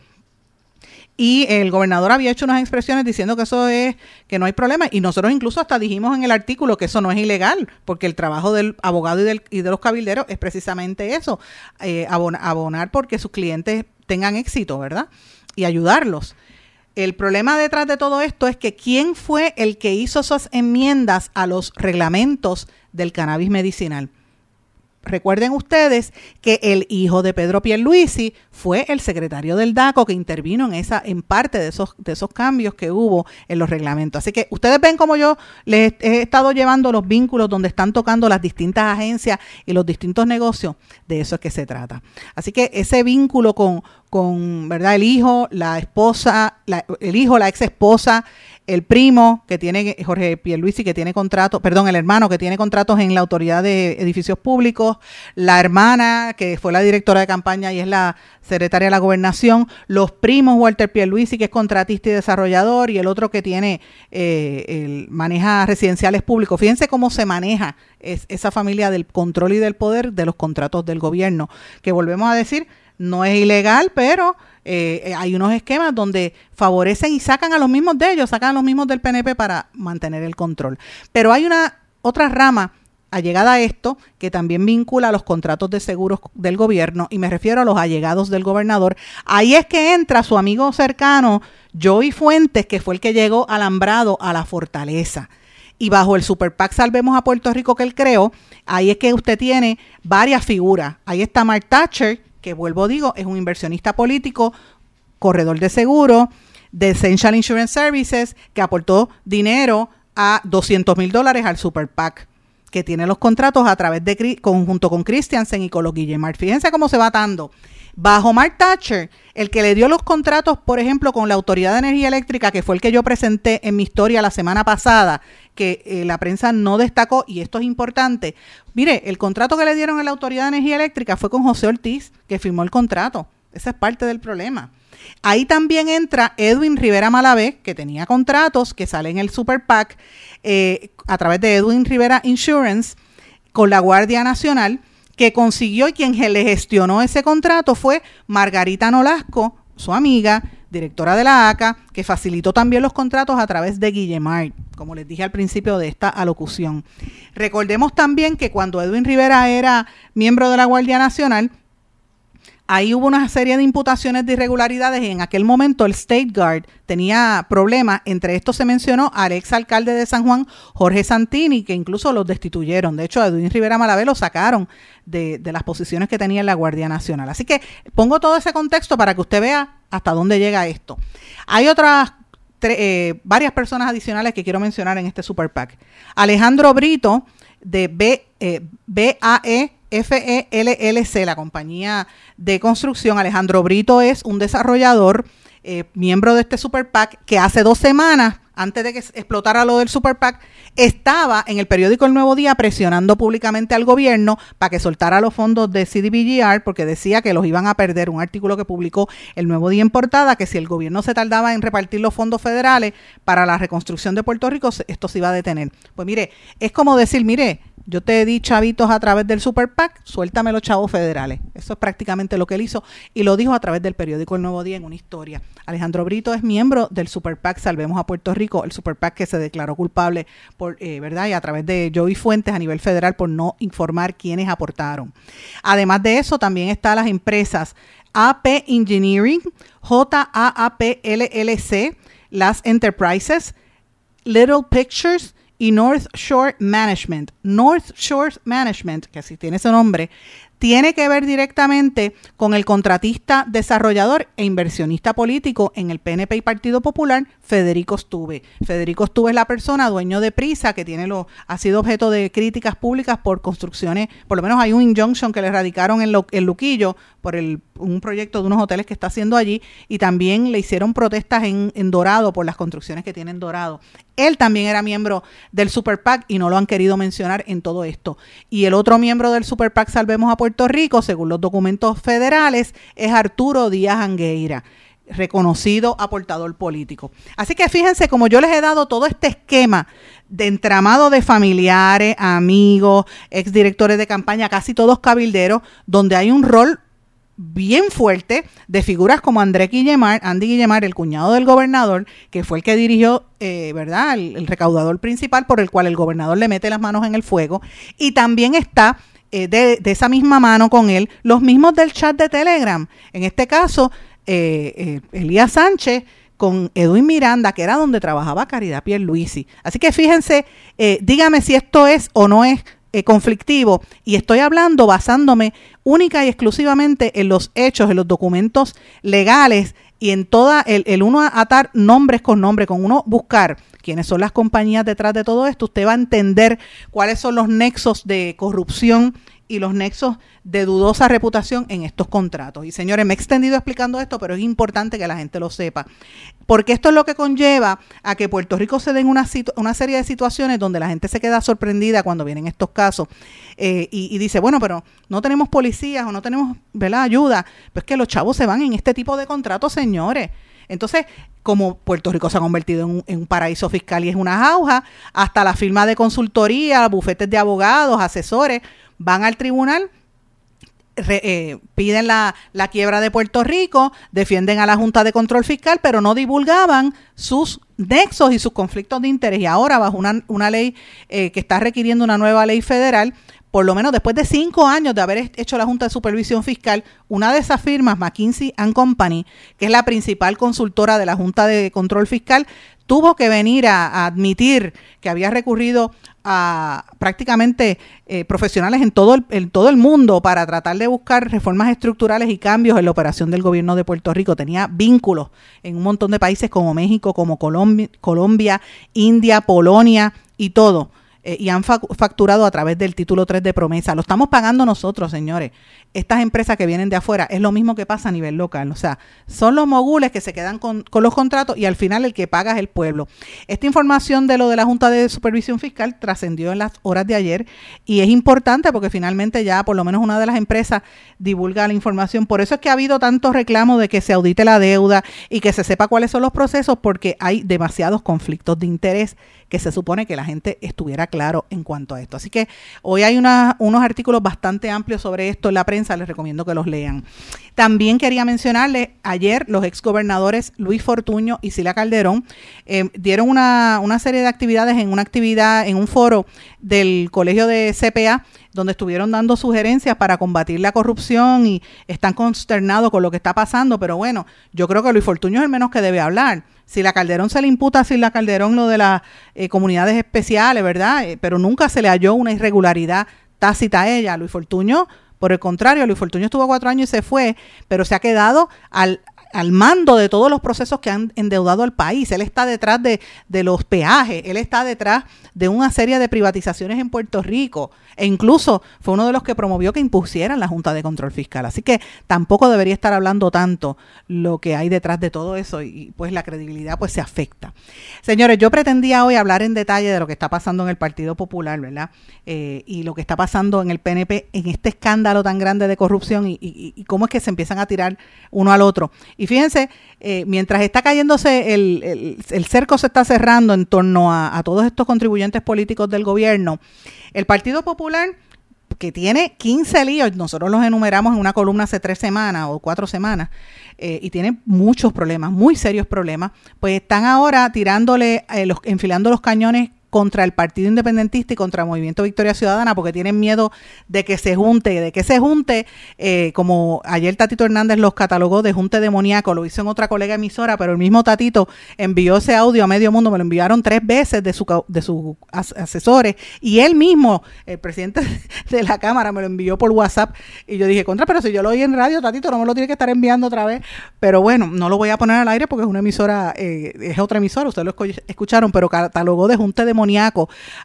Y el gobernador había hecho unas expresiones diciendo que eso es que no hay problema. Y nosotros incluso hasta dijimos en el artículo que eso no es ilegal porque el trabajo del abogado y, del, y de los cabilderos es precisamente eso eh, abonar porque sus clientes tengan éxito verdad y ayudarlos el problema detrás de todo esto es que quién fue el que hizo esas enmiendas a los reglamentos del cannabis medicinal Recuerden ustedes que el hijo de Pedro Pierluisi fue el secretario del DACO que intervino en esa en parte de esos de esos cambios que hubo en los reglamentos. Así que ustedes ven como yo les he estado llevando los vínculos donde están tocando las distintas agencias y los distintos negocios, de eso es que se trata. Así que ese vínculo con con, ¿verdad? El hijo, la esposa, el hijo, la ex esposa, el primo que tiene, Jorge Pierluisi, que tiene contratos, perdón, el hermano que tiene contratos en la Autoridad de Edificios Públicos, la hermana que fue la directora de campaña y es la secretaria de la Gobernación, los primos Walter Pierluisi, que es contratista y desarrollador, y el otro que tiene, eh, el, maneja residenciales públicos. Fíjense cómo se maneja esa familia del control y del poder de los contratos del gobierno, que volvemos a decir, no es ilegal, pero eh, eh, hay unos esquemas donde favorecen y sacan a los mismos de ellos, sacan a los mismos del PNP para mantener el control. Pero hay una otra rama allegada a esto que también vincula a los contratos de seguros del gobierno y me refiero a los allegados del gobernador. Ahí es que entra su amigo cercano Joey Fuentes, que fue el que llegó alambrado a la fortaleza. Y bajo el Super PAC Salvemos a Puerto Rico que él creó, ahí es que usted tiene varias figuras. Ahí está Mark Thatcher, que vuelvo digo, es un inversionista político, corredor de seguro, de Essential Insurance Services, que aportó dinero a 200 mil dólares al Super PAC, que tiene los contratos a través de, conjunto con Christiansen y con los Guillemard. Fíjense cómo se va dando. Bajo Mark Thatcher, el que le dio los contratos, por ejemplo, con la Autoridad de Energía Eléctrica, que fue el que yo presenté en mi historia la semana pasada, que eh, la prensa no destacó, y esto es importante. Mire, el contrato que le dieron a la Autoridad de Energía Eléctrica fue con José Ortiz, que firmó el contrato. Esa es parte del problema. Ahí también entra Edwin Rivera Malavé, que tenía contratos que sale en el Super PAC eh, a través de Edwin Rivera Insurance con la Guardia Nacional que consiguió y quien le gestionó ese contrato fue Margarita Nolasco, su amiga, directora de la ACA, que facilitó también los contratos a través de Guillemard, como les dije al principio de esta alocución. Recordemos también que cuando Edwin Rivera era miembro de la Guardia Nacional, ahí hubo una serie de imputaciones de irregularidades y en aquel momento el State Guard tenía problemas. Entre estos se mencionó al ex alcalde de San Juan, Jorge Santini, que incluso los destituyeron. De hecho, a Edwin Rivera Malavé lo sacaron de, las posiciones que tenía en la Guardia Nacional. Así que pongo todo ese contexto para que usted vea hasta dónde llega esto. Hay otras eh, varias personas adicionales que quiero mencionar en este Super PAC. Alejandro Brito, de B, eh, BAE FELLC, la compañía de construcción. Alejandro Brito es un desarrollador, eh, miembro de este Super PAC, que hace dos semanas antes de que explotara lo del Super PAC, estaba en el periódico El Nuevo Día presionando públicamente al gobierno para que soltara los fondos de CDBGR porque decía que los iban a perder. Un artículo que publicó El Nuevo Día en portada, que si el gobierno se tardaba en repartir los fondos federales para la reconstrucción de Puerto Rico, esto se iba a detener. Pues mire, es como decir, mire, yo te di chavitos a través del Super PAC, suéltame los chavos federales. Eso es prácticamente lo que él hizo y lo dijo a través del periódico El Nuevo Día en una historia. Alejandro Brito es miembro del Super PAC Salvemos a Puerto Rico, el Super PAC que se declaró culpable por, eh, ¿verdad? Y a través de Joey Fuentes a nivel federal por no informar quiénes aportaron. Además de eso, también están las empresas AP Engineering, JAAP LLC, las Enterprises, Little Pictures, y North Shore Management. North Shore Management, que así tiene ese nombre, tiene que ver directamente con el contratista, desarrollador e inversionista político en el PNP y Partido Popular, Federico Stuve. Federico Stuve es la persona dueño de Prisa que tiene lo, ha sido objeto de críticas públicas por construcciones, por lo menos hay un injunction que le radicaron en, lo, en Luquillo por el, un proyecto de unos hoteles que está haciendo allí y también le hicieron protestas en, en Dorado por las construcciones que tienen Dorado. Él también era miembro del Super PAC y no lo han querido mencionar en todo esto. Y el otro miembro del Super PAC Salvemos a Rico, según los documentos federales, es Arturo Díaz Angueira reconocido aportador político. Así que fíjense, como yo les he dado todo este esquema de entramado de familiares, amigos, exdirectores de campaña, casi todos cabilderos, donde hay un rol bien fuerte de figuras como André Guillemar, Andy Guillemar, el cuñado del gobernador, que fue el que dirigió, eh, ¿verdad?, el, recaudador principal por el cual el gobernador le mete las manos en el fuego. Y también está eh, de, esa misma mano con él los mismos del chat de Telegram. En este caso, eh, Elías Sánchez con Edwin Miranda, que era donde trabajaba Caridad Pierluisi. Así que fíjense, dígame si esto es o no es eh, conflictivo y estoy hablando basándome única y exclusivamente en los hechos, en los documentos legales y en toda el, el uno atar nombres con nombre, con uno buscar quiénes son las compañías detrás de todo esto, usted va a entender cuáles son los nexos de corrupción y los nexos de dudosa reputación en estos contratos. Y señores, me he extendido explicando esto, pero es importante que la gente lo sepa, porque esto es lo que conlleva a que Puerto Rico se den una, una serie de situaciones donde la gente se queda sorprendida cuando vienen estos casos eh, y, dice, bueno, pero no tenemos policías o no tenemos ¿verdad? ayuda, pues que los chavos se van en este tipo de contratos, señores. Entonces, como Puerto Rico se ha convertido en un, paraíso fiscal y es una jauja, hasta la firma de consultoría, bufetes de abogados, asesores, van al tribunal, eh, piden la, quiebra de Puerto Rico, defienden a la Junta de Control Fiscal, pero no divulgaban sus nexos y sus conflictos de interés. Y ahora, bajo una, una ley eh, que está requiriendo una nueva ley federal, por lo menos después de cinco años de haber hecho la Junta de Supervisión Fiscal, una de esas firmas, McKinsey ⁇ Company, que es la principal consultora de la Junta de Control Fiscal, tuvo que venir a, admitir que había recurrido a prácticamente eh, profesionales en todo, el, en todo el mundo para tratar de buscar reformas estructurales y cambios en la operación del gobierno de Puerto Rico. Tenía vínculos en un montón de países como México, como Colombia, Colombia India, Polonia y todo. Eh, y han facturado a través del título 3 de promesa. Lo estamos pagando nosotros, señores. Estas empresas que vienen de afuera es lo mismo que pasa a nivel local. O sea, son los mogules que se quedan con, con los contratos y al final el que paga es el pueblo. Esta información de lo de la Junta de Supervisión Fiscal trascendió en las horas de ayer y es importante porque finalmente ya por lo menos una de las empresas divulga la información. Por eso es que ha habido tanto reclamo de que se audite la deuda y que se sepa cuáles son los procesos porque hay demasiados conflictos de interés que se supone que la gente estuviera claro en cuanto a esto. Así que hoy hay unos artículos bastante amplios sobre esto en la prensa, les recomiendo que los lean. También quería mencionarles, ayer los exgobernadores Luis Fortuño y Sila Calderón eh, dieron una, una serie de actividades en una actividad, en un foro del Colegio de CPA, donde estuvieron dando sugerencias para combatir la corrupción y están consternados con lo que está pasando, pero bueno, yo creo que Luis Fortuño es el menos que debe hablar si la Calderón se le imputa si la Calderón lo de las eh, comunidades especiales, ¿verdad? Eh, pero nunca se le halló una irregularidad tácita a ella. Luis Fortuño, por el contrario, Luis Fortuño estuvo cuatro años y se fue, pero se ha quedado al al mando de todos los procesos que han endeudado al país. Él está detrás de, de, los peajes, él está detrás de una serie de privatizaciones en Puerto Rico e incluso fue uno de los que promovió que impusieran la Junta de Control Fiscal. Así que tampoco debería estar hablando tanto lo que hay detrás de todo eso y pues la credibilidad pues se afecta. Señores, yo pretendía hoy hablar en detalle de lo que está pasando en el Partido Popular, ¿verdad? Eh, y lo que está pasando en el PNP en este escándalo tan grande de corrupción y, y cómo es que se empiezan a tirar uno al otro. Y fíjense, eh, mientras está cayéndose el, el, cerco se está cerrando en torno a, todos estos contribuyentes políticos del gobierno, el Partido Popular que tiene 15 líos, nosotros los enumeramos en una columna hace tres semanas o cuatro semanas, eh, y tiene muchos problemas, muy serios problemas, pues están ahora tirándole, eh, los, enfilando los cañones contra el Partido Independentista y contra el Movimiento Victoria Ciudadana porque tienen miedo de que se junte, de que se junte, eh, como ayer Tatito Hernández los catalogó de junte demoníaco, lo hizo en otra colega emisora, pero el mismo Tatito envió ese audio a medio mundo, me lo enviaron tres veces de, su, de sus asesores y él mismo, el presidente de la Cámara, me lo envió por WhatsApp y yo dije, contra, pero si yo lo oí en radio, Tatito no me lo tiene que estar enviando otra vez, pero bueno, no lo voy a poner al aire porque es una emisora, eh, es otra emisora, ustedes lo escucharon, pero catalogó de junte demoníaco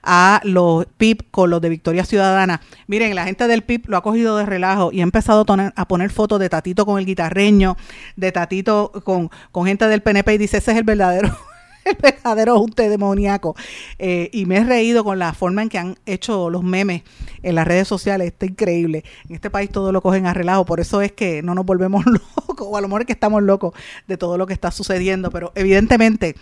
a los PIB con los de Victoria Ciudadana. Miren, la gente del PIB lo ha cogido de relajo y ha empezado a poner, fotos de Tatito con el guitarreño, de Tatito con, con gente del PNP y dice, ese es el verdadero el verdadero junte demoníaco. Eh, y me he reído con la forma en que han hecho los memes en las redes sociales. Está increíble. En este país todo lo cogen a relajo. Por eso es que no nos volvemos locos, o a lo mejor es que estamos locos de todo lo que está sucediendo. Pero evidentemente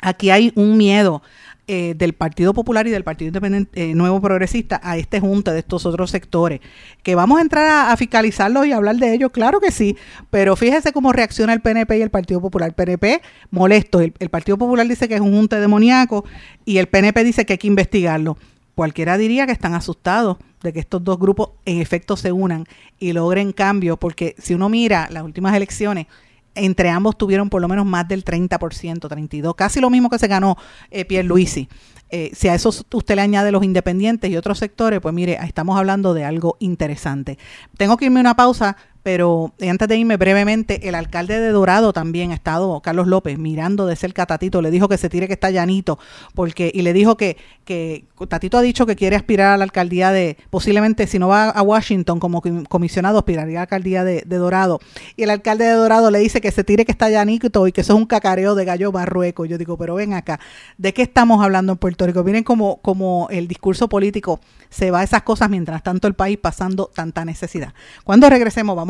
aquí hay un miedo eh, del Partido Popular y del Partido Independiente eh, Nuevo Progresista a este junta de estos otros sectores. Que vamos a entrar a, fiscalizarlos y hablar de ellos, claro que sí, pero fíjese cómo reacciona el PNP y el Partido Popular. PNP molesto, el, Partido Popular dice que es un junta demoníaco y el PNP dice que hay que investigarlo. Cualquiera diría que están asustados de que estos dos grupos en efecto se unan y logren cambios, porque si uno mira las últimas elecciones, entre ambos tuvieron por lo menos más del 30%, 32%, casi lo mismo que se ganó eh, Pierre Luisi. Eh, si a eso usted le añade los independientes y otros sectores, pues mire, estamos hablando de algo interesante. Tengo que irme a una pausa, pero antes de irme brevemente, el alcalde de Dorado también ha estado, Carlos López, mirando de cerca a Tatito, le dijo que se tire que está llanito, porque, y le dijo que, que Tatito ha dicho que quiere aspirar a la alcaldía de, posiblemente si no va a Washington como comisionado, aspiraría a la alcaldía de, Dorado. Y el alcalde de Dorado le dice que se tire que está llanito y que eso es un cacareo de gallo barrueco. Yo digo, pero ven acá, ¿de qué estamos hablando en Puerto Rico? Miren como, como el discurso político se va a esas cosas mientras tanto el país pasando tanta necesidad. Cuando regresemos vamos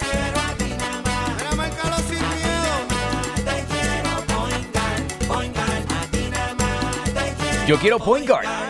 Quiero a. Mira, márcalo miedo. Te quiero poingar, yo quiero point guard.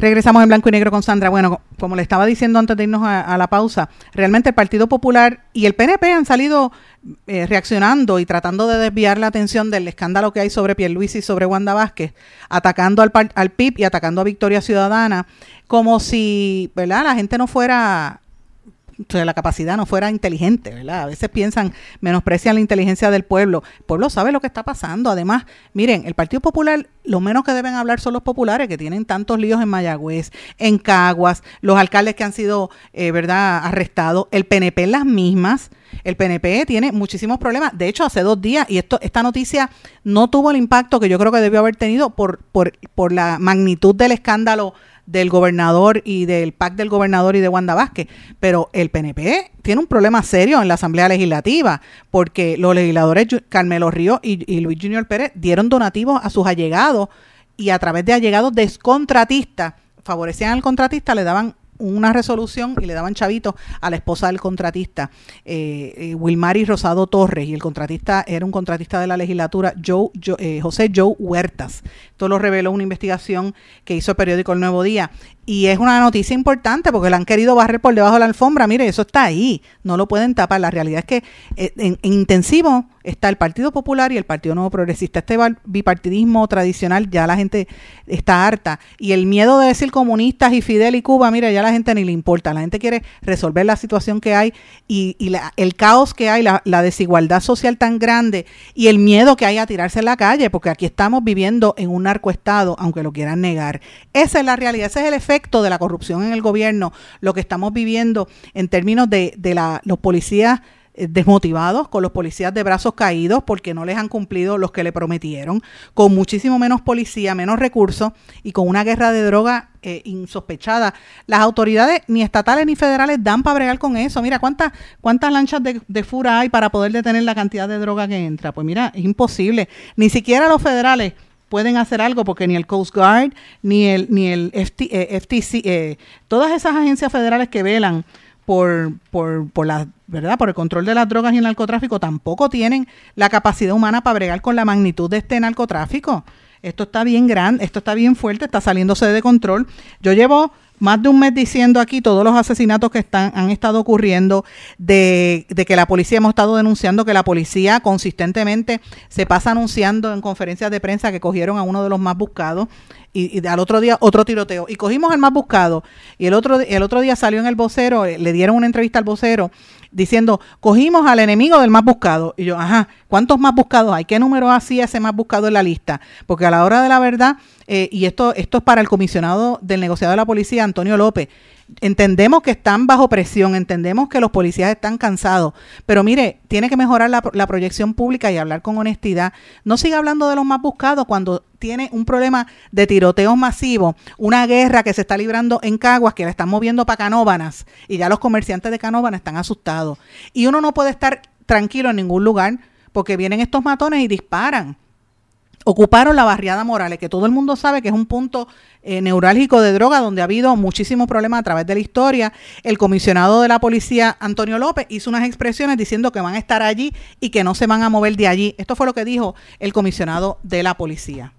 Regresamos en blanco y negro con Sandra. Bueno, como le estaba diciendo antes de irnos a, la pausa, realmente el Partido Popular y el PNP han salido eh, reaccionando y tratando de desviar la atención del escándalo que hay sobre Pierluisi y sobre Wanda Vázquez, atacando al, al PIB y atacando a Victoria Ciudadana, como si, ¿verdad? La gente no fuera sea, la capacidad no fuera inteligente, ¿verdad? A veces piensan, menosprecian la inteligencia del pueblo. El pueblo sabe lo que está pasando. Además, miren, el Partido Popular, lo menos que deben hablar son los populares, que tienen tantos líos en Mayagüez, en Caguas, los alcaldes que han sido, eh, ¿verdad?, arrestados, el PNP las mismas. El PNP tiene muchísimos problemas. De hecho, hace dos días, y esto, esta noticia no tuvo el impacto que yo creo que debió haber tenido por, por, por la magnitud del escándalo del gobernador y del PAC del gobernador y de Wanda Vázquez, pero el PNP tiene un problema serio en la Asamblea Legislativa, porque los legisladores Carmelo Río y, y Luis Junior Pérez dieron donativos a sus allegados y a través de allegados descontratistas, favorecían al contratista, le daban una resolución y le daban chavitos a la esposa del contratista, eh, eh, Wilmary Rosado Torres, y el contratista era un contratista de la legislatura, Joe, Joe- eh, José Joe Huertas. Esto lo reveló una investigación que hizo el periódico El Nuevo Día. Y es una noticia importante porque la han querido barrer por debajo de la alfombra. Mire, eso está ahí, no lo pueden tapar. La realidad es que eh, en, en intensivo está el Partido Popular y el Partido Nuevo Progresista. Este bipartidismo tradicional ya la gente está harta. Y el miedo de decir comunistas y Fidel y Cuba, mira, ya la gente ni le importa. La gente quiere resolver la situación que hay y, y la- el caos que hay, la, la desigualdad social tan grande y el miedo que hay a tirarse en la calle, porque aquí estamos viviendo en un narcoestado, aunque lo quieran negar. Esa es la realidad, ese es el efecto de la corrupción en el gobierno, lo que estamos viviendo en términos de, de la, los policías eh, desmotivados, con los policías de brazos caídos porque no les han cumplido los que le prometieron, con muchísimo menos policía, menos recursos y con una guerra de droga eh, insospechada. Las autoridades ni estatales ni federales dan para bregar con eso. Mira, ¿cuántas, cuántas lanchas de, de fura hay para poder detener la cantidad de droga que entra? Pues mira, es imposible. Ni siquiera los federales pueden hacer algo porque ni el Coast Guard ni el ni el FT, eh, FTC eh, todas esas agencias federales que velan por por por la verdad por el control de las drogas y el narcotráfico tampoco tienen la capacidad humana para bregar con la magnitud de este narcotráfico. Esto está bien grande esto está bien fuerte está saliéndose de control. Yo llevo más de un mes diciendo aquí todos los asesinatos que están han estado ocurriendo de, de que la policía hemos estado denunciando que la policía consistentemente se pasa anunciando en conferencias de prensa que cogieron a uno de los más buscados y, al otro día otro tiroteo. Y cogimos al más buscado. Y el otro el otro día salió en el vocero eh, le dieron una entrevista al vocero diciendo cogimos al enemigo del más buscado y yo ajá cuántos más buscados hay qué número hacía ese más buscado en la lista porque a la hora de la verdad eh, y esto esto es para el comisionado del negociado de la policía Antonio López entendemos que están bajo presión, entendemos que los policías están cansados, pero mire, tiene que mejorar la, proyección pública y hablar con honestidad. No siga hablando de los más buscados cuando tiene un problema de tiroteos masivos, una guerra que se está librando en Caguas, que la están moviendo para Canóbanas, y ya los comerciantes de Canóbanas están asustados. Y uno no puede estar tranquilo en ningún lugar porque vienen estos matones y disparan ocuparon la barriada Morales, que todo el mundo sabe que es un punto eh, neurálgico de droga donde ha habido muchísimos problemas a través de la historia. El comisionado de la policía, Antonio López, hizo unas expresiones diciendo que van a estar allí y que no se van a mover de allí. Esto fue lo que dijo el comisionado de la policía.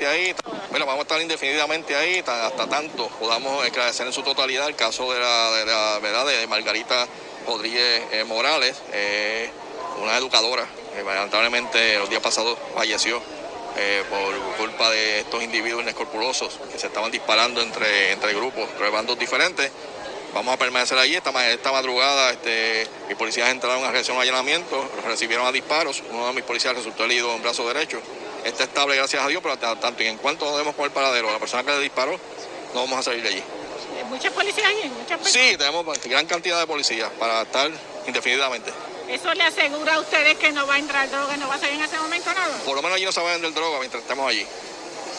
ahí, bueno, vamos a estar indefinidamente ahí ta- hasta tanto podamos esclarecer en su totalidad el caso de la, verdad de Margarita Rodríguez eh, Morales, eh, una educadora lamentablemente los días pasados falleció eh, por culpa de estos individuos inescrupulosos que se estaban disparando entre, entre grupos, entre bandos diferentes. Vamos a permanecer allí. Esta, esta madrugada este, mis policías entraron a reacción a allanamiento, recibieron a disparos. Uno de mis policías resultó herido en brazo derecho. Está estable, gracias a Dios, pero ta- tanto y en cuanto no demos con el paradero, la persona que le disparó, no vamos a salir de allí. Muchas policías ahí, muchas Sí, tenemos gran cantidad de policías para estar indefinidamente. ¿Eso le asegura a ustedes que no va a entrar droga, no va a salir en ese momento nada? Por lo menos allí no se va a vender droga mientras estemos allí.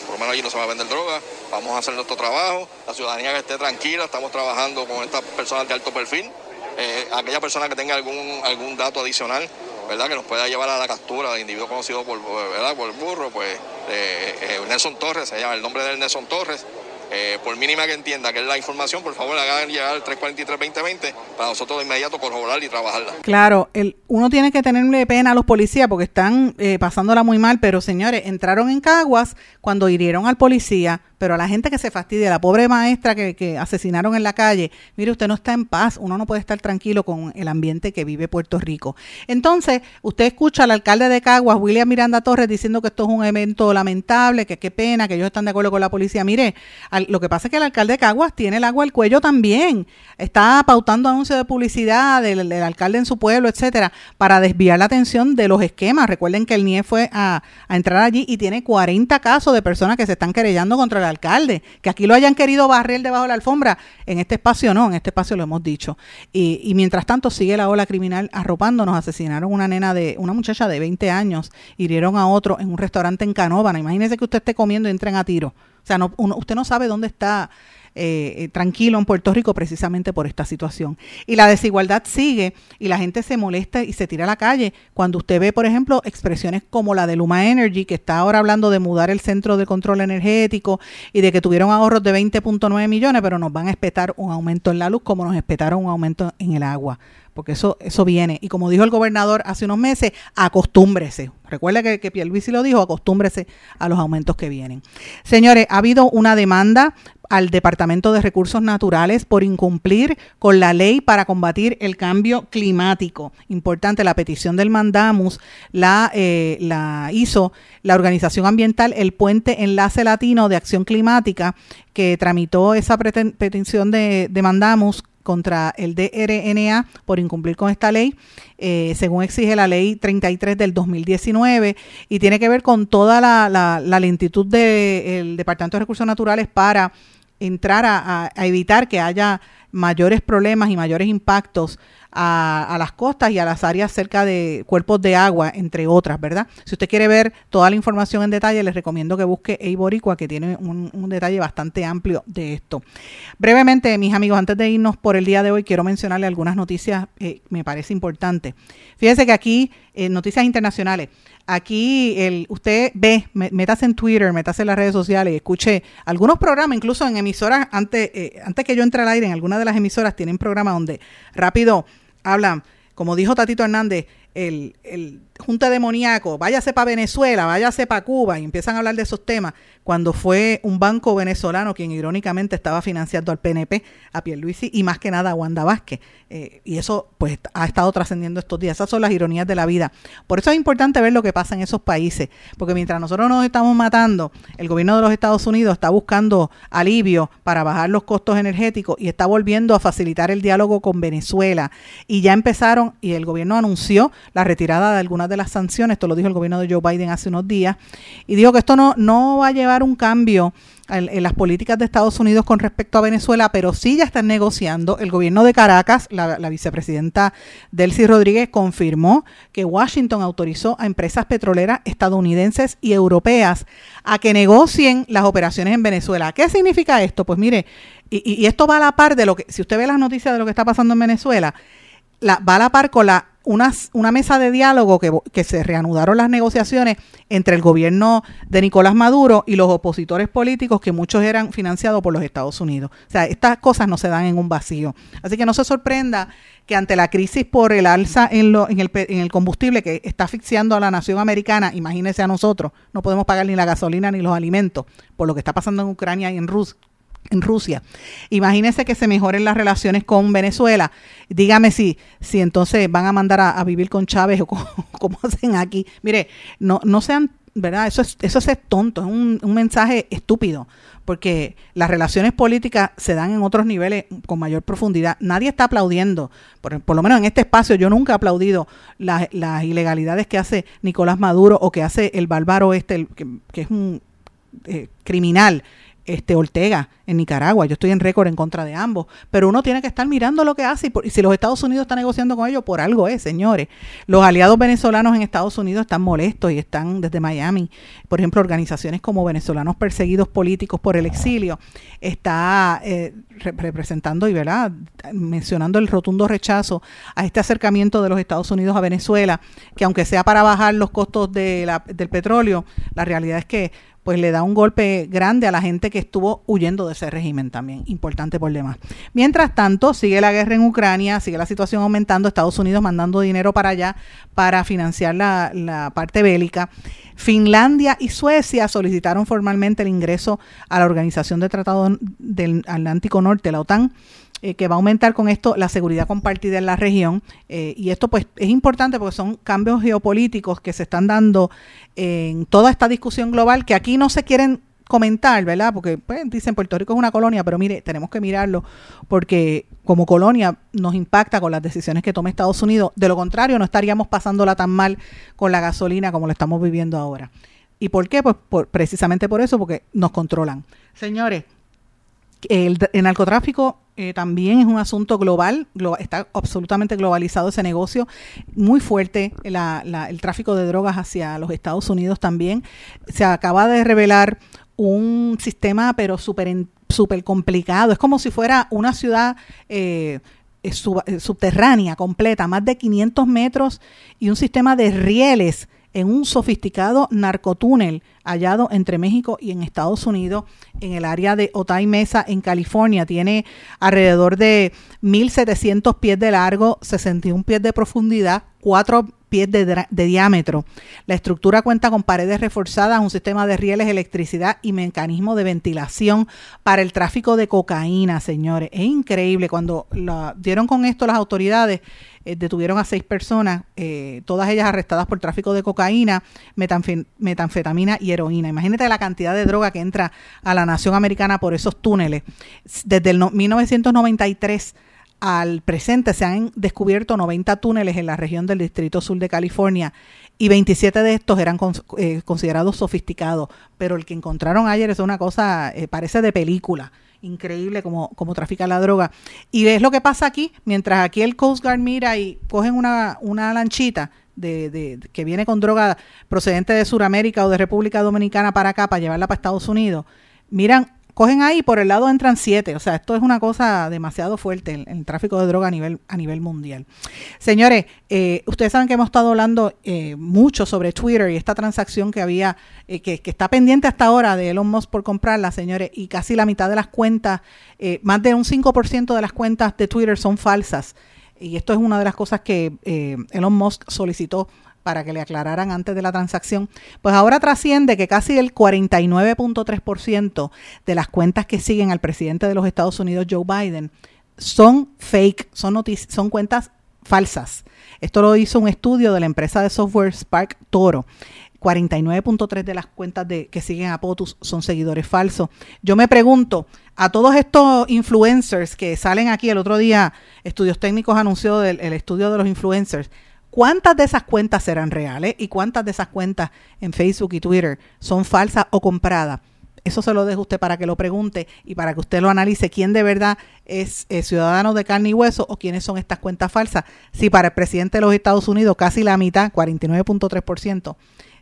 Por lo menos allí no se va a vender droga. Vamos a hacer nuestro trabajo. La ciudadanía que esté tranquila. Estamos trabajando con estas personas de alto perfil. Eh, aquella persona que tenga algún, algún dato adicional, ¿verdad? Que nos pueda llevar a la captura de individuo conocido por, el burro, pues eh, eh, Nelson Torres, se llama el nombre de Nelson Torres. Eh, por mínima que entienda que es la información, por favor hagan llegar al 343-2020 para nosotros de inmediato corroborar y trabajarla. Claro, el, uno tiene que tenerle pena a los policías porque están eh, pasándola muy mal, pero señores, entraron en Caguas cuando hirieron al policía, pero a la gente que se fastidia, la pobre maestra que, asesinaron en la calle, mire, usted no está en paz, uno no puede estar tranquilo con el ambiente que vive Puerto Rico. Entonces, usted escucha al alcalde de Caguas, William Miranda Torres, diciendo que esto es un evento lamentable, que qué pena, que ellos están de acuerdo con la policía. Mire, al- lo que pasa es que el alcalde de Caguas tiene el agua al cuello también. Está pautando anuncios de publicidad del, alcalde en su pueblo, etcétera, para desviar la atención de los esquemas. Recuerden que el NIE fue a, a entrar allí y tiene 40 casos de personas que se están querellando contra el alcalde. Que aquí lo hayan querido barrer debajo de la alfombra. En este espacio no, en este espacio lo hemos dicho. Y, y mientras tanto sigue la ola criminal arropándonos. Asesinaron una nena de, una muchacha de 20 años, hirieron a otro en un restaurante en Canóvana. Imagínese que usted esté comiendo y entren a tiro. O sea, no, uno- usted no sabe dónde está eh, eh, tranquilo en Puerto Rico precisamente por esta situación. Y la desigualdad sigue y la gente se molesta y se tira a la calle cuando usted ve, por ejemplo, expresiones como la de Luma Energy, que está ahora hablando de mudar el centro de control energético y de que tuvieron ahorros de 20.9 millones, pero nos van a espetar un aumento en la luz como nos espetaron un aumento en el agua. Porque eso, eso viene. Y como dijo el gobernador hace unos meses, acostúmbrese. Recuerda que, que Pierluisi lo dijo, acostúmbrese a los aumentos que vienen. Señores, ha habido una demanda al Departamento de Recursos Naturales por incumplir con la ley para combatir el cambio climático. Importante, la petición del mandamus la, eh, la hizo la organización ambiental El Puente Enlace Latino de Acción Climática, que tramitó esa petición de, de mandamus contra el DRNA por incumplir con esta ley, eh, según exige la ley 33 del 2019, y tiene que ver con toda la- la lentitud del Departamento de Recursos Naturales para entrar a, a- a evitar que haya mayores problemas y mayores impactos a, las costas y a las áreas cerca de cuerpos de agua, entre otras, ¿verdad? Si usted quiere ver toda la información en detalle, les recomiendo que busque Eiboricua, que tiene un, un detalle bastante amplio de esto. Brevemente, mis amigos, antes de irnos por el día de hoy, quiero mencionarle algunas noticias que me parece importante. Fíjese que aquí, eh, noticias internacionales, aquí el, usted ve, métase en Twitter, métase en las redes sociales, escuche algunos programas, incluso en emisoras, antes, eh, antes que yo entre al aire, en algunas de las emisoras tienen programas donde rápido hablan, como dijo Tatito Hernández, el, el junta demoníaco, váyase para Venezuela, váyase para Cuba, y empiezan a hablar de esos temas, cuando fue un banco venezolano quien irónicamente estaba financiando al PNP, a Pierluisi y más que nada a Wanda Vázquez. Eh, y eso pues ha estado trascendiendo estos días. Esas son las ironías de la vida. Por eso es importante ver lo que pasa en esos países, porque mientras nosotros nos estamos matando, el gobierno de los Estados Unidos está buscando alivio para bajar los costos energéticos y está volviendo a facilitar el diálogo con Venezuela. Y ya empezaron, y el gobierno anunció la retirada de algunas de las sanciones, esto lo dijo el gobierno de Joe Biden hace unos días, y dijo que esto no, no va a llevar un cambio en, las políticas de Estados Unidos con respecto a Venezuela, pero sí ya están negociando. El gobierno de Caracas, la, vicepresidenta Delcy Rodríguez, confirmó que Washington autorizó a empresas petroleras estadounidenses y europeas a que negocien las operaciones en Venezuela. ¿Qué significa esto? Pues mire, y, esto va a la par de lo que, si usted ve las noticias de lo que está pasando en Venezuela, la, va a la par con la, unas- una mesa de diálogo que, que se reanudaron las negociaciones entre el gobierno de Nicolás Maduro y los opositores políticos que muchos eran financiados por los Estados Unidos. O sea, estas cosas no se dan en un vacío. Así que no se sorprenda que ante la crisis por el alza en, lo, en, el, en el combustible que está asfixiando a la nación americana, imagínese a nosotros, no podemos pagar ni la gasolina ni los alimentos por lo que está pasando en Ucrania y en Rusia en Rusia. Imagínense que se mejoren las relaciones con Venezuela. Dígame si, si entonces van a mandar a, vivir con Chávez o como, como hacen aquí. Mire, no, no sean, ¿verdad? Eso es, eso es tonto, es un, un mensaje estúpido, porque las relaciones políticas se dan en otros niveles con mayor profundidad. Nadie está aplaudiendo, por, por lo menos en este espacio yo nunca he aplaudido las, las ilegalidades que hace Nicolás Maduro o que hace el bárbaro este, que, que es un eh, criminal este Ortega en Nicaragua. Yo estoy en récord en contra de ambos, pero uno tiene que estar mirando lo que hace y, por- si los Estados Unidos están negociando con ellos, por algo es, señores. Los aliados venezolanos en Estados Unidos están molestos y están desde Miami, por ejemplo, organizaciones como venezolanos perseguidos políticos por el exilio, está eh, re- representando y verdad mencionando el rotundo rechazo a este acercamiento de los Estados Unidos a Venezuela, que aunque sea para bajar los costos de la- del petróleo, la realidad es que pues le da un golpe grande a la gente que estuvo huyendo de ese régimen también, importante por demás. Mientras tanto, sigue la guerra en Ucrania, sigue la situación aumentando, Estados Unidos mandando dinero para allá para financiar la, parte bélica. Finlandia y Suecia solicitaron formalmente el ingreso a la Organización de Tratado del Atlántico Norte, la OTAN, eh, que va a aumentar con esto la seguridad compartida en la región. Eh, y esto pues es importante porque son cambios geopolíticos que se están dando en toda esta discusión global que aquí no se quieren comentar, ¿verdad? Porque pues, dicen Puerto Rico es una colonia, pero mire, tenemos que mirarlo porque como colonia nos impacta con las decisiones que toma Estados Unidos. De lo contrario, no estaríamos pasándola tan mal con la gasolina como lo estamos viviendo ahora. ¿Y por qué? Pues precisamente por eso, porque nos controlan. Señores, el, narcotráfico eh, también es un asunto global, está absolutamente globalizado ese negocio, muy fuerte el tráfico de drogas hacia los Estados Unidos también. Se acaba de revelar un sistema pero súper super complicado, es como si fuera una ciudad... Eh, eh, subterránea completa, más de 500 metros y un sistema de rieles en un sofisticado narcotúnel hallado entre México y en Estados Unidos, en el área de Otay Mesa, en California. Tiene alrededor de 1.700 pies de largo, 61 pies de profundidad, 4 pies de, diámetro. La estructura cuenta con paredes reforzadas, un sistema de rieles, electricidad y mecanismo de ventilación para el tráfico de cocaína, señores. Es increíble. Cuando la dieron con esto las autoridades, eh, detuvieron a seis personas, eh, todas ellas arrestadas por tráfico de cocaína, metanfetamina y heroína. Imagínate la cantidad de droga que entra a la nación americana por esos túneles. Desde el 1993 al presente se han descubierto 90 túneles en la región del Distrito Sur de California y 27 de estos eran eh, considerados sofisticados, pero el que encontraron ayer es una cosa, eh, parece de película, increíble como, como trafica la droga. Y es lo que pasa aquí, mientras aquí el Coast Guard mira y cogen una, una lanchita de, de, que viene con droga procedente de Sudamérica o de República Dominicana para acá, para llevarla para Estados Unidos, miran cogen ahí por el lado entran siete. O sea, esto es una cosa demasiado fuerte, el, el tráfico de droga a nivel, a nivel mundial. Señores, eh, ustedes saben que hemos estado hablando eh, mucho sobre Twitter y esta transacción que había, eh, que, que, está pendiente hasta ahora de Elon Musk por comprarla, señores, y casi la mitad de las cuentas, más de un 5% de las cuentas de Twitter son falsas. Y esto es una de las cosas que Elon Musk solicitó para que le aclararan antes de la transacción, pues ahora trasciende que casi el 49.3% de las cuentas que siguen al presidente de los Estados Unidos, Joe Biden, son fake, son, son cuentas falsas. Esto lo hizo un estudio de la empresa de software Spark Toro. 49.3 de las cuentas de, que siguen a POTUS son seguidores falsos. Yo me pregunto, a todos estos influencers que salen aquí el otro día, Estudios Técnicos anunció el estudio de los influencers, ¿Cuántas de esas cuentas serán reales y cuántas de esas cuentas en Facebook y Twitter son falsas o compradas? Eso se lo dejo usted para que lo pregunte y para que usted lo analice quién de verdad es, ciudadano de carne y hueso o quiénes son estas cuentas falsas. Si para el presidente de los Estados Unidos casi la mitad, 49.3%,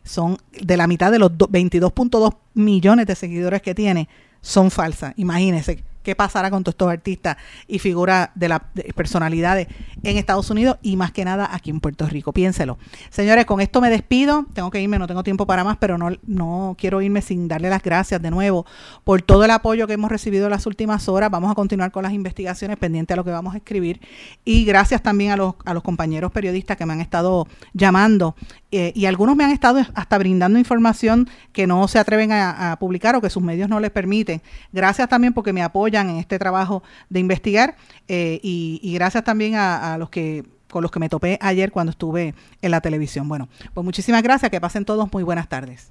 son de la mitad de los 22.2 millones de seguidores que tiene, son falsas. Imagínese qué pasará con todos estos artistas y figuras de las personalidades en Estados Unidos y más que nada aquí en Puerto Rico. Piénselo. Señores, con esto me despido. Tengo que irme, no tengo tiempo para más, pero no, no quiero irme sin darle las gracias de nuevo por todo el apoyo que hemos recibido en las últimas horas. Vamos a continuar con las investigaciones pendientes a lo que vamos a escribir. Y gracias también a los, a los compañeros periodistas que me han estado llamando eh, y algunos me han estado hasta brindando información que no se atreven a, publicar o que sus medios no les permiten. Gracias también porque me apoyan en este trabajo de investigar eh, y, gracias también a, a los que con los que me topé ayer cuando estuve en la televisión. Bueno, pues muchísimas gracias, que pasen todos muy buenas tardes.